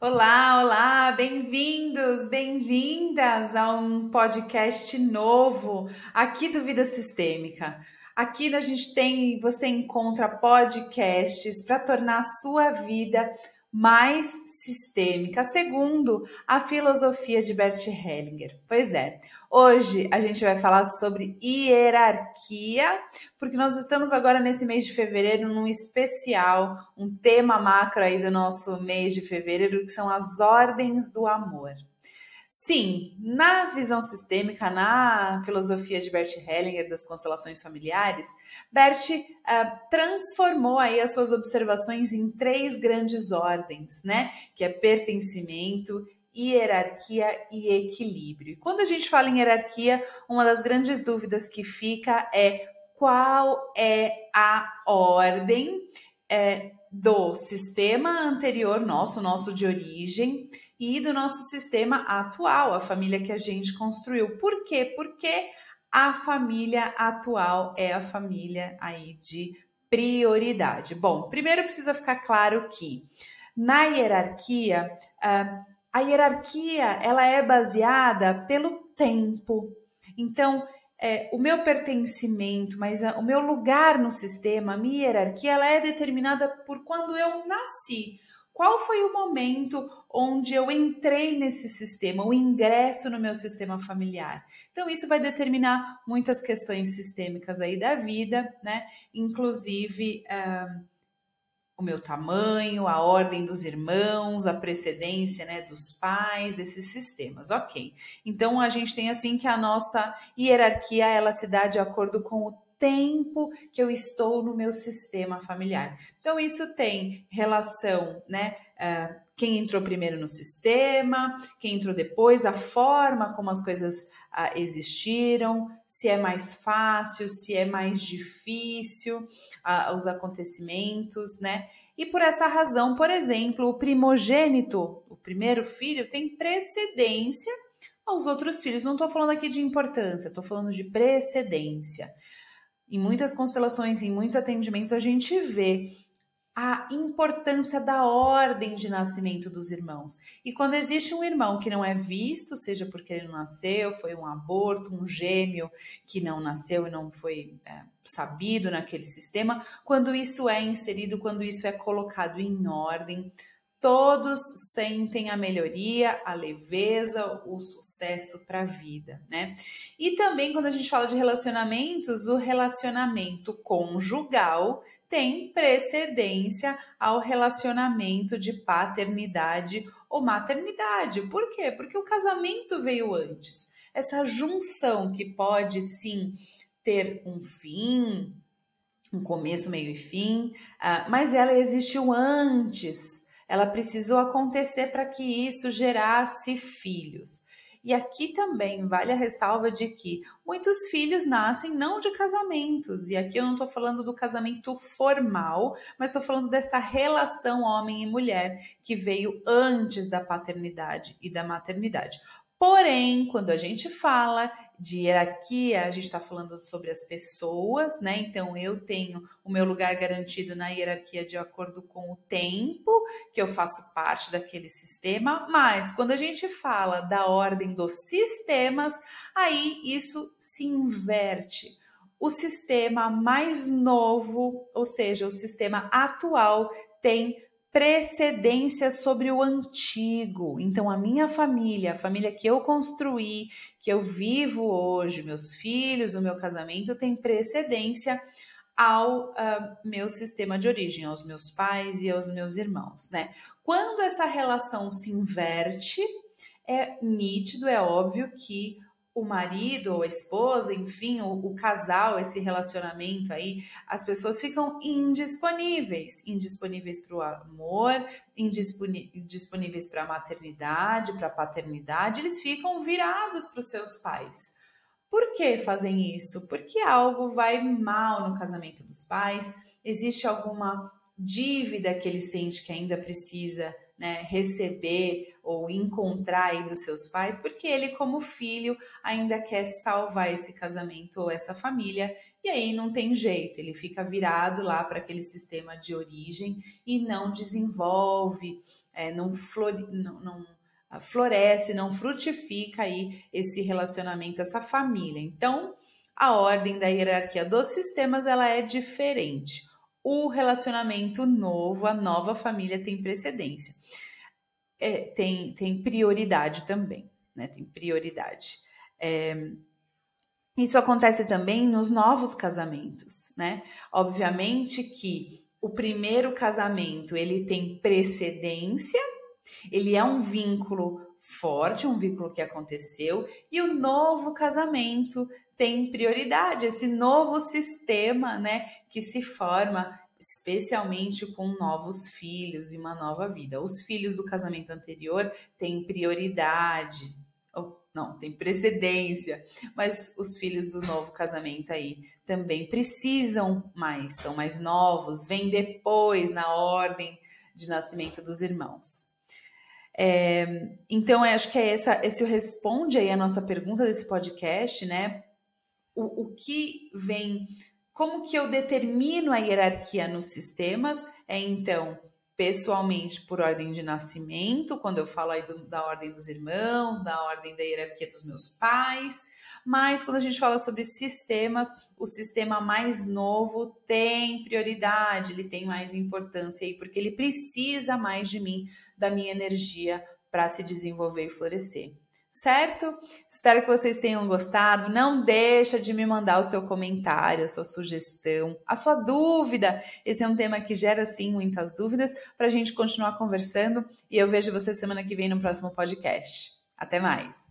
Olá, olá, bem-vindos, bem-vindas a um podcast novo aqui do Vida Sistêmica. Aqui a gente tem, você encontra podcasts para tornar a sua vida mais sistêmica, segundo a filosofia de Bert Hellinger. Pois é, Hoje a gente vai falar sobre hierarquia, porque nós estamos agora nesse mês de fevereiro num especial, um tema macro aí do nosso mês de fevereiro, que são as ordens do amor. Sim, na visão sistêmica, na filosofia de Bert Hellinger das constelações familiares, Bert uh, transformou aí as suas observações em três grandes ordens, né? Que é pertencimento, hierarquia e equilíbrio. Quando a gente fala em hierarquia, uma das grandes dúvidas que fica é qual é a ordem é, do sistema anterior nosso, nosso de origem, e do nosso sistema atual, a família que a gente construiu. Por quê? Porque a família atual é a família aí de prioridade. Bom, primeiro precisa ficar claro que na hierarquia, uh, a hierarquia ela é baseada pelo tempo. Então, é, o meu pertencimento, mas a, o meu lugar no sistema, a minha hierarquia, ela é determinada por quando eu nasci. Qual foi o momento onde eu entrei nesse sistema, o ingresso no meu sistema familiar? Então, isso vai determinar muitas questões sistêmicas aí da vida, né? Inclusive. Uh, o meu tamanho, a ordem dos irmãos, a precedência né, dos pais, desses sistemas. Ok. Então a gente tem assim que a nossa hierarquia ela se dá de acordo com o tempo que eu estou no meu sistema familiar. Então isso tem relação, né? Uh, quem entrou primeiro no sistema, quem entrou depois, a forma como as coisas uh, existiram, se é mais fácil, se é mais difícil uh, os acontecimentos, né? E por essa razão, por exemplo, o primogênito, o primeiro filho, tem precedência aos outros filhos. Não estou falando aqui de importância, estou falando de precedência. Em muitas constelações, em muitos atendimentos, a gente vê a importância da ordem de nascimento dos irmãos. E quando existe um irmão que não é visto, seja porque ele não nasceu, foi um aborto, um gêmeo que não nasceu e não foi é, sabido naquele sistema, quando isso é inserido, quando isso é colocado em ordem, todos sentem a melhoria, a leveza, o sucesso para a vida, né? E também quando a gente fala de relacionamentos, o relacionamento conjugal tem precedência ao relacionamento de paternidade ou maternidade. Por quê? Porque o casamento veio antes. Essa junção que pode sim ter um fim, um começo, meio e fim, uh, mas ela existiu antes. Ela precisou acontecer para que isso gerasse filhos. E aqui também vale a ressalva de que muitos filhos nascem não de casamentos, e aqui eu não estou falando do casamento formal, mas estou falando dessa relação homem e mulher que veio antes da paternidade e da maternidade. Porém, quando a gente fala de hierarquia, a gente está falando sobre as pessoas, né? Então, eu tenho o meu lugar garantido na hierarquia de acordo com o tempo que eu faço parte daquele sistema, mas quando a gente fala da ordem dos sistemas, aí isso se inverte. O sistema mais novo, ou seja, o sistema atual, tem precedência sobre o antigo. Então, a minha família, a família que eu construí, que eu vivo hoje, meus filhos, o meu casamento, tem precedência ao uh, meu sistema de origem, aos meus pais e aos meus irmãos, né? Quando essa relação se inverte, é nítido, é óbvio que o marido ou a esposa, enfim, o, o casal, esse relacionamento aí, as pessoas ficam indisponíveis, indisponíveis para o amor, indisponíveis para a maternidade, para a paternidade, eles ficam virados para os seus pais. Por que fazem isso? Porque algo vai mal no casamento dos pais, existe alguma dívida que ele sente que ainda precisa né, receber ou encontrar aí dos seus pais, porque ele, como filho, ainda quer salvar esse casamento ou essa família, e aí não tem jeito, ele fica virado lá para aquele sistema de origem e não desenvolve é, não, flore, não, não floresce, não frutifica aí esse relacionamento, essa família. Então, a ordem da hierarquia dos sistemas ela é diferente. O relacionamento novo, a nova família tem precedência, é, tem, tem prioridade também, né? Tem prioridade. É, isso acontece também nos novos casamentos, né? Obviamente que o primeiro casamento ele tem precedência ele é um vínculo forte, um vínculo que aconteceu, e o novo casamento tem prioridade, esse novo sistema, né, que se forma especialmente com novos filhos e uma nova vida. Os filhos do casamento anterior têm prioridade, ou não, tem precedência, mas os filhos do novo casamento aí também precisam mais, são mais novos, vêm depois na ordem de nascimento dos irmãos. É, então, acho que é essa, esse responde aí a nossa pergunta desse podcast, né? O, o que vem, como que eu determino a hierarquia nos sistemas? É então pessoalmente por ordem de nascimento, quando eu falo aí do, da ordem dos irmãos, da ordem da hierarquia dos meus pais, mas quando a gente fala sobre sistemas, o sistema mais novo tem prioridade, ele tem mais importância aí, porque ele precisa mais de mim, da minha energia para se desenvolver e florescer certo? Espero que vocês tenham gostado. Não deixa de me mandar o seu comentário, a sua sugestão, a sua dúvida. Esse é um tema que gera sim muitas dúvidas para a gente continuar conversando e eu vejo você semana que vem no próximo podcast. Até mais.